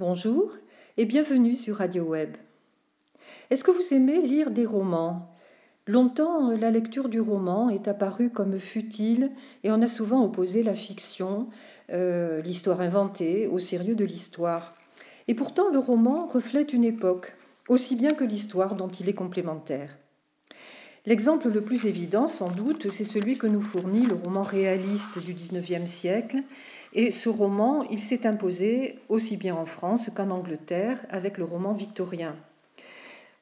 Bonjour et bienvenue sur Radio Web. Est-ce que vous aimez lire des romans? Longtemps, la lecture du roman est apparue comme futile et on a souvent opposé la fiction, euh, l'histoire inventée, au sérieux de l'histoire. Et pourtant, le roman reflète une époque, aussi bien que l'histoire dont il est complémentaire. L'exemple le plus évident, sans doute, c'est celui que nous fournit le roman réaliste du XIXe siècle. Et ce roman, il s'est imposé aussi bien en France qu'en Angleterre avec le roman victorien.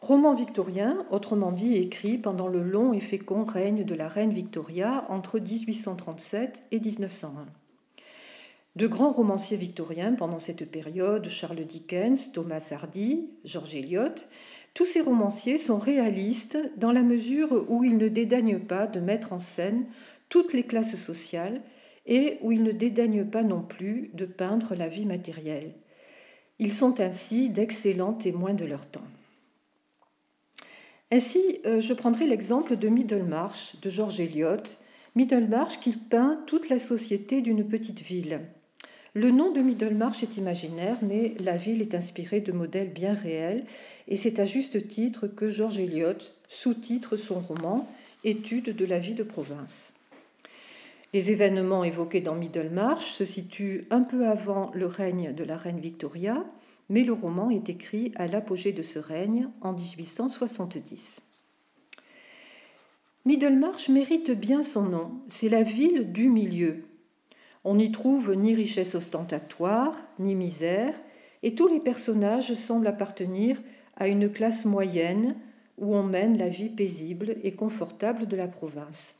Roman victorien, autrement dit écrit pendant le long et fécond règne de la reine Victoria entre 1837 et 1901. De grands romanciers victoriens pendant cette période, Charles Dickens, Thomas Hardy, George Eliot, tous ces romanciers sont réalistes dans la mesure où ils ne dédaignent pas de mettre en scène toutes les classes sociales et où ils ne dédaignent pas non plus de peindre la vie matérielle. Ils sont ainsi d'excellents témoins de leur temps. Ainsi, euh, je prendrai l'exemple de Middlemarch de George Eliot, Middlemarch qui peint toute la société d'une petite ville. Le nom de Middlemarch est imaginaire, mais la ville est inspirée de modèles bien réels, et c'est à juste titre que George Eliot sous-titre son roman Étude de la vie de province. Les événements évoqués dans Middlemarch se situent un peu avant le règne de la reine Victoria, mais le roman est écrit à l'apogée de ce règne en 1870. Middlemarch mérite bien son nom, c'est la ville du milieu, on n'y trouve ni richesse ostentatoire, ni misère, et tous les personnages semblent appartenir à une classe moyenne où on mène la vie paisible et confortable de la province.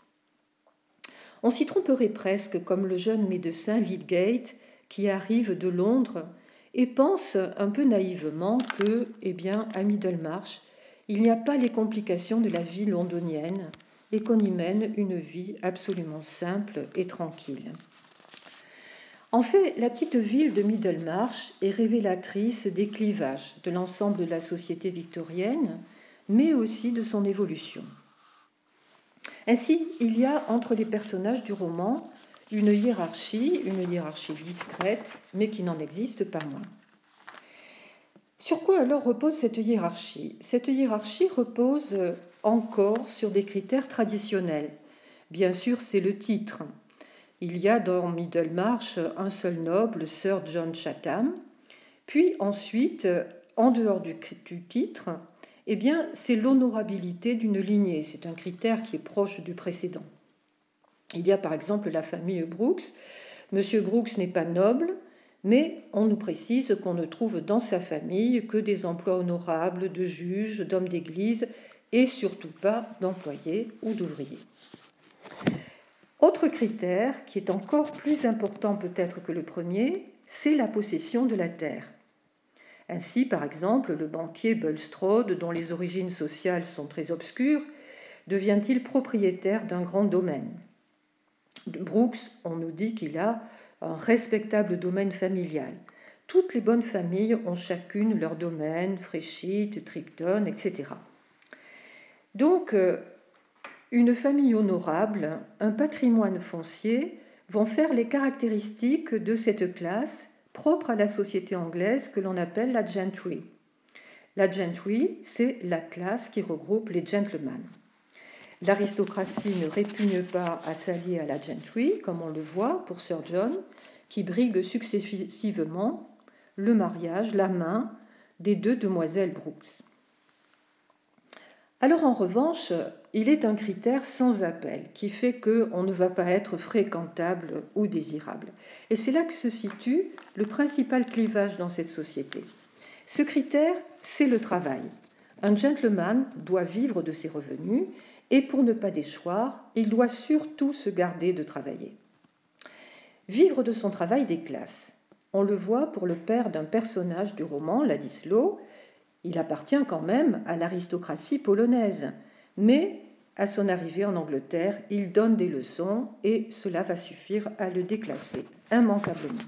On s'y tromperait presque comme le jeune médecin Lydgate qui arrive de Londres et pense un peu naïvement que, eh bien, à Middlemarch, il n'y a pas les complications de la vie londonienne et qu'on y mène une vie absolument simple et tranquille. En fait, la petite ville de Middlemarch est révélatrice des clivages de l'ensemble de la société victorienne, mais aussi de son évolution. Ainsi, il y a entre les personnages du roman une hiérarchie, une hiérarchie discrète, mais qui n'en existe pas moins. Sur quoi alors repose cette hiérarchie? Cette hiérarchie repose encore sur des critères traditionnels. Bien sûr, c'est le titre, il y a dans Middlemarch un seul noble, Sir John Chatham. Puis ensuite, en dehors du, titre, eh bien, c'est l'honorabilité d'une lignée. C'est un critère qui est proche du précédent. Il y a par exemple la famille Brooks. Monsieur Brooks n'est pas noble, mais on nous précise qu'on ne trouve dans sa famille que des emplois honorables de juges, d'hommes d'église et surtout pas d'employés ou d'ouvriers. Autre critère, qui est encore plus important peut-être que le premier, c'est la possession de la terre. Ainsi, par exemple, le banquier Bulstrode, dont les origines sociales sont très obscures, devient-il propriétaire d'un grand domaine? Brooks, on nous dit qu'il a un respectable domaine familial. Toutes les bonnes familles ont chacune leur domaine, Fréchite, Tripton, etc. Donc, euh, une famille honorable, un patrimoine foncier vont faire les caractéristiques de cette classe propre à la société anglaise que l'on appelle la gentry. La gentry, c'est la classe qui regroupe les gentlemen. L'aristocratie ne répugne pas à s'allier à la gentry, comme on le voit pour Sir John, qui brigue successivement le mariage, la main des deux demoiselles Brooks. Alors en revanche, il est un critère sans appel qui fait qu'on ne va pas être fréquentable ou désirable. Et c'est là que se situe le principal clivage dans cette société. Ce critère, c'est le travail. Un gentleman doit vivre de ses revenus et pour ne pas déchoir, il doit surtout se garder de travailler. Vivre de son travail des classes. On le voit pour le père d'un personnage du roman, Ladislau, il appartient quand même à l'aristocratie polonaise, mais à son arrivée en Angleterre, il donne des leçons et cela va suffire à le déclasser immanquablement.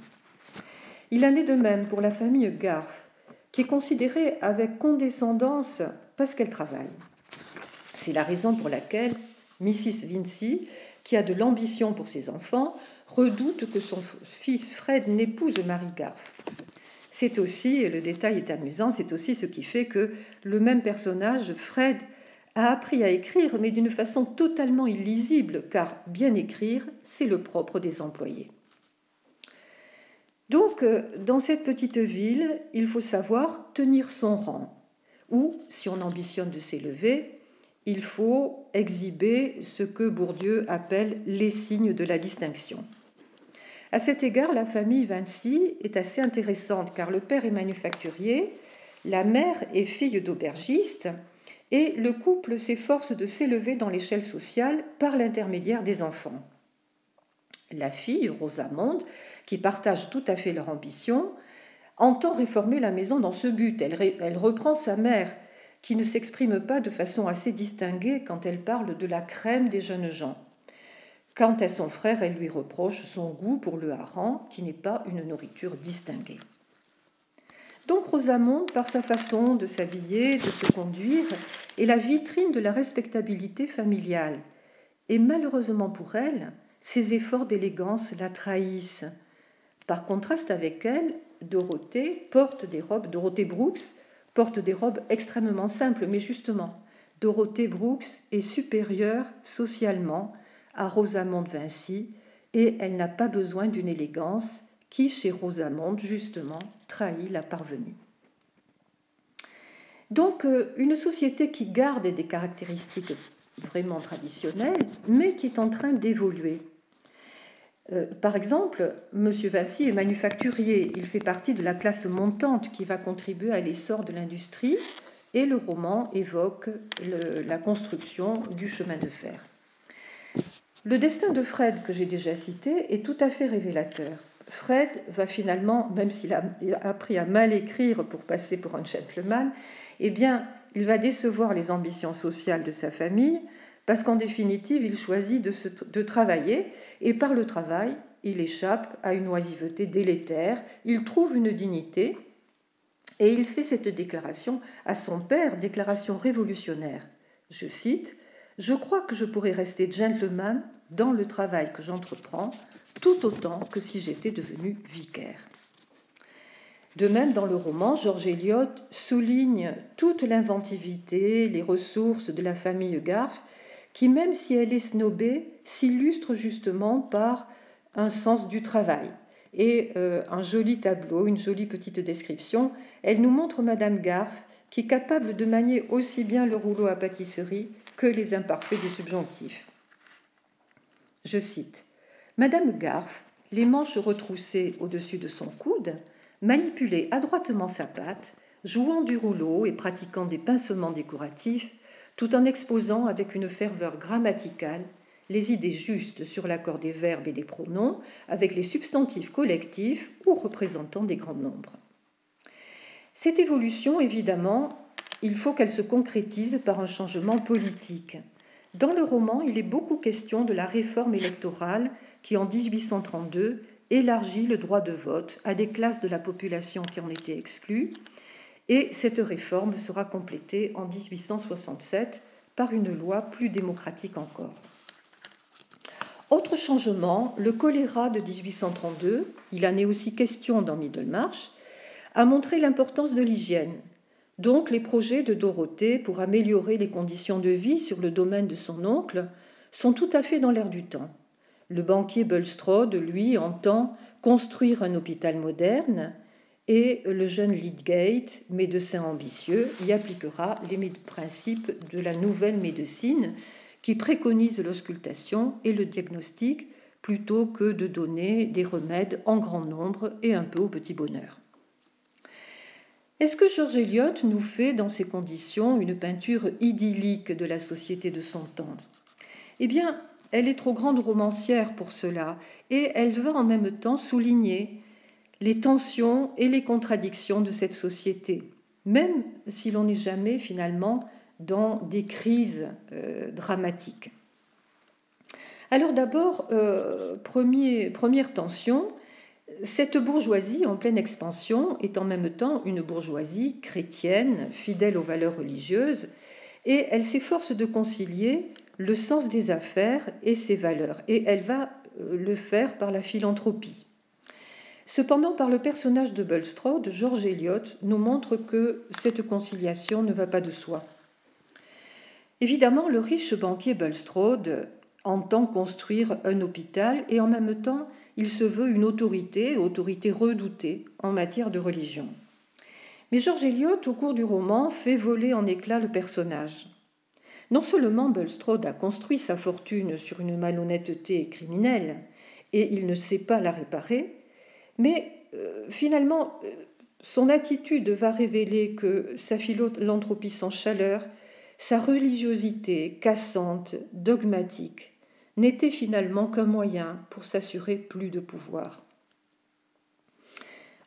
Il en est de même pour la famille Garth, qui est considérée avec condescendance parce qu'elle travaille. C'est la raison pour laquelle Mrs. Vincy, qui a de l'ambition pour ses enfants, redoute que son fils Fred n'épouse Marie Garth. c'est aussi, et le détail est amusant, c'est aussi ce qui fait que le même personnage, Fred, a appris à écrire, mais d'une façon totalement illisible, car bien écrire, c'est le propre des employés. Donc, euh, dans cette petite ville, il faut savoir tenir son rang, ou, si on ambitionne de s'élever, il faut exhiber ce que Bourdieu appelle les signes de la distinction. À cet égard, la famille Vinci est assez intéressante car le père est manufacturier, la mère est fille d'aubergiste et le couple s'efforce de s'élever dans l'échelle sociale par l'intermédiaire des enfants. La fille, Rosamonde, qui partage tout à fait leur ambition, entend réformer la maison dans ce but. Elle, reprend sa mère, qui ne s'exprime pas de façon assez distinguée quand elle parle de la crème des jeunes gens. Quant à son frère, elle lui reproche son goût pour le hareng, qui n'est pas une nourriture distinguée. Donc Rosamond, par sa façon de s'habiller, de se conduire, est la vitrine de la respectabilité familiale. Et malheureusement pour elle, ses efforts d'élégance la trahissent. Par contraste avec elle, Dorothée porte des robes, Dorothée Brooks porte des robes extrêmement simples, mais justement, Dorothée Brooks est supérieure socialement à Rosamonde Vinci, et elle n'a pas besoin d'une élégance qui, chez Rosamonde, justement, trahit la parvenue. Donc, euh, une société qui garde des caractéristiques vraiment traditionnelles, mais qui est en train d'évoluer. Euh, par exemple, M. Vinci est manufacturier, il fait partie de la classe montante qui va contribuer à l'essor de l'industrie, et le roman évoque la construction du chemin de fer. Le destin de Fred, que j'ai déjà cité, est tout à fait révélateur. Fred va finalement, même s'il a appris à mal écrire pour passer pour un gentleman, eh bien, il va décevoir les ambitions sociales de sa famille, parce qu'en définitive, il choisit de, de, travailler, et par le travail, il échappe à une oisiveté délétère, il trouve une dignité, et il fait cette déclaration à son père, déclaration révolutionnaire. Je cite, je crois que je pourrais rester gentleman dans le travail que j'entreprends tout autant que si j'étais devenu vicaire. De même, dans le roman, George Eliot souligne toute l'inventivité, les ressources de la famille Garf, qui, même si elle est snobée, s'illustre justement par un sens du travail. Et euh, un joli tableau, une jolie petite description, elle nous montre Madame Garf, qui est capable de manier aussi bien le rouleau à pâtisserie que les imparfaits du subjonctif. Je cite Madame Garf, les manches retroussées au-dessus de son coude, manipulait adroitement sa patte, jouant du rouleau et pratiquant des pincements décoratifs, tout en exposant avec une ferveur grammaticale les idées justes sur l'accord des verbes et des pronoms, avec les substantifs collectifs ou représentant des grands nombres. Cette évolution, évidemment, il faut qu'elle se concrétise par un changement politique. Dans le roman, il est beaucoup question de la réforme électorale qui, en 1832, élargit le droit de vote à des classes de la population qui en étaient exclues, et cette réforme sera complétée en 1867 par une loi plus démocratique encore. Autre changement, le choléra de 1832, il en est aussi question dans Middlemarch, a montré l'importance de l'hygiène donc les projets de Dorothée pour améliorer les conditions de vie sur le domaine de son oncle sont tout à fait dans l'air du temps. Le banquier Bulstrode, lui, entend construire un hôpital moderne et le jeune Lydgate, médecin ambitieux, y appliquera les principes de la nouvelle médecine qui préconise l'auscultation et le diagnostic plutôt que de donner des remèdes en grand nombre et un peu au petit bonheur. Est-ce que George Eliot nous fait dans ces conditions une peinture idyllique de la société de son temps? Eh bien, elle est trop grande romancière pour cela, et elle va en même temps souligner les tensions et les contradictions de cette société, même si l'on n'est jamais finalement dans des crises euh, dramatiques. Alors d'abord, euh, première tension, cette bourgeoisie en pleine expansion est en même temps une bourgeoisie chrétienne, fidèle aux valeurs religieuses, et elle s'efforce de concilier le sens des affaires et ses valeurs, et elle va euh, le faire par la philanthropie. Cependant, par le personnage de Bulstrode, George Eliot nous montre que cette conciliation ne va pas de soi. Évidemment, le riche banquier Bulstrode entend construire un hôpital et en même temps, il se veut une autorité, autorité redoutée en matière de religion. Mais George Eliot, au cours du roman, fait voler en éclats le personnage. Non seulement Bulstrode a construit sa fortune sur une malhonnêteté criminelle, et il ne sait pas la réparer, mais euh, finalement, euh, son attitude va révéler que sa philanthropie sans chaleur, sa religiosité cassante, dogmatique, n'était finalement qu'un moyen pour s'assurer plus de pouvoir.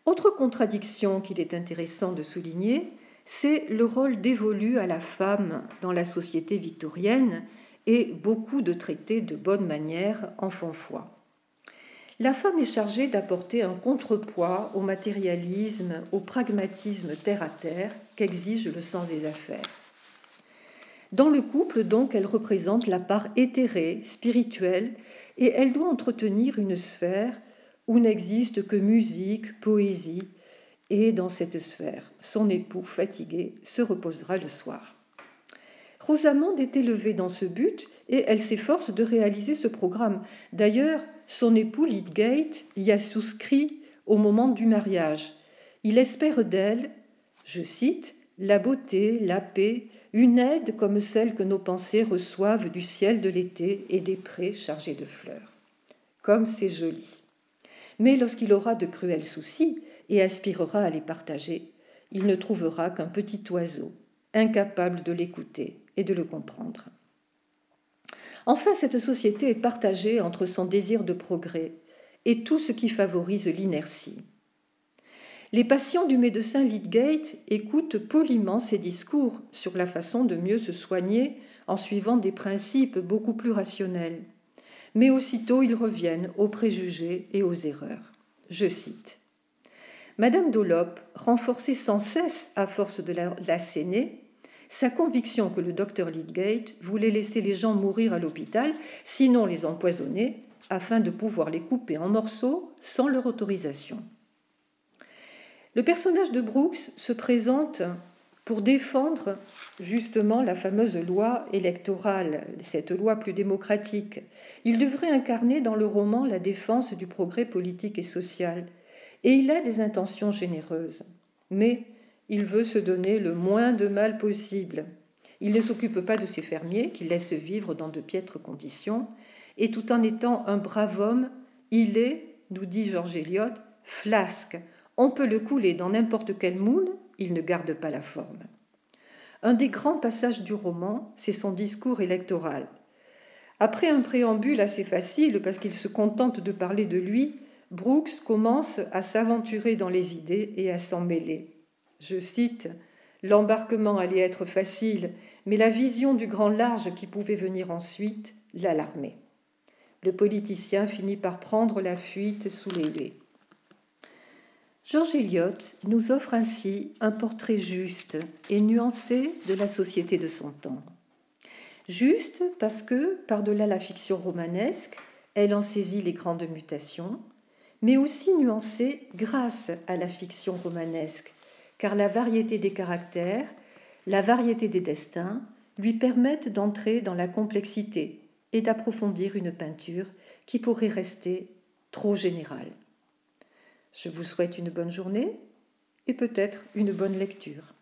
Autre contradiction qu'il est intéressant de souligner, c'est le rôle dévolu à la femme dans la société victorienne et beaucoup de traités de bonne manière en font foi. La femme est chargée d'apporter un contrepoids au matérialisme, au pragmatisme terre à terre qu'exige le sens des affaires. Dans le couple, donc, elle représente la part éthérée, spirituelle, et elle doit entretenir une sphère où n'existe que musique, poésie, et dans cette sphère, son époux, fatigué, se reposera le soir. Rosamond est élevée dans ce but et elle s'efforce de réaliser ce programme. D'ailleurs, son époux Lydgate y a souscrit au moment du mariage. Il espère d'elle, je cite, la beauté, la paix, une aide comme celle que nos pensées reçoivent du ciel de l'été et des prés chargés de fleurs. Comme c'est joli. Mais lorsqu'il aura de cruels soucis et aspirera à les partager, il ne trouvera qu'un petit oiseau, incapable de l'écouter et de le comprendre. Enfin, cette société est partagée entre son désir de progrès et tout ce qui favorise l'inertie. Les patients du médecin Lydgate écoutent poliment ses discours sur la façon de mieux se soigner en suivant des principes beaucoup plus rationnels mais aussitôt ils reviennent aux préjugés et aux erreurs. Je cite Madame Dolop renforçait sans cesse, à force de l'asséner, sa conviction que le docteur Lydgate voulait laisser les gens mourir à l'hôpital, sinon les empoisonner, afin de pouvoir les couper en morceaux sans leur autorisation. Le personnage de Brooks se présente pour défendre justement la fameuse loi électorale, cette loi plus démocratique. Il devrait incarner dans le roman la défense du progrès politique et social. Et il a des intentions généreuses. Mais il veut se donner le moins de mal possible. Il ne s'occupe pas de ses fermiers, qu'il laisse vivre dans de piètres conditions. Et tout en étant un brave homme, il est, nous dit Georges Eliot, flasque. On peut le couler dans n'importe quel moule il ne garde pas la forme. Un des grands passages du roman, c'est son discours électoral. Après un préambule assez facile, parce qu'il se contente de parler de lui, Brooks commence à s'aventurer dans les idées et à s'en mêler. Je cite L'embarquement allait être facile, mais la vision du grand large qui pouvait venir ensuite l'alarmait. Le politicien finit par prendre la fuite sous les haies. George Eliot nous offre ainsi un portrait juste et nuancé de la société de son temps. Juste parce que, par-delà la fiction romanesque, elle en saisit les grandes mutations, mais aussi nuancé grâce à la fiction romanesque, car la variété des caractères, la variété des destins lui permettent d'entrer dans la complexité et d'approfondir une peinture qui pourrait rester trop générale. Je vous souhaite une bonne journée et peut-être une bonne lecture.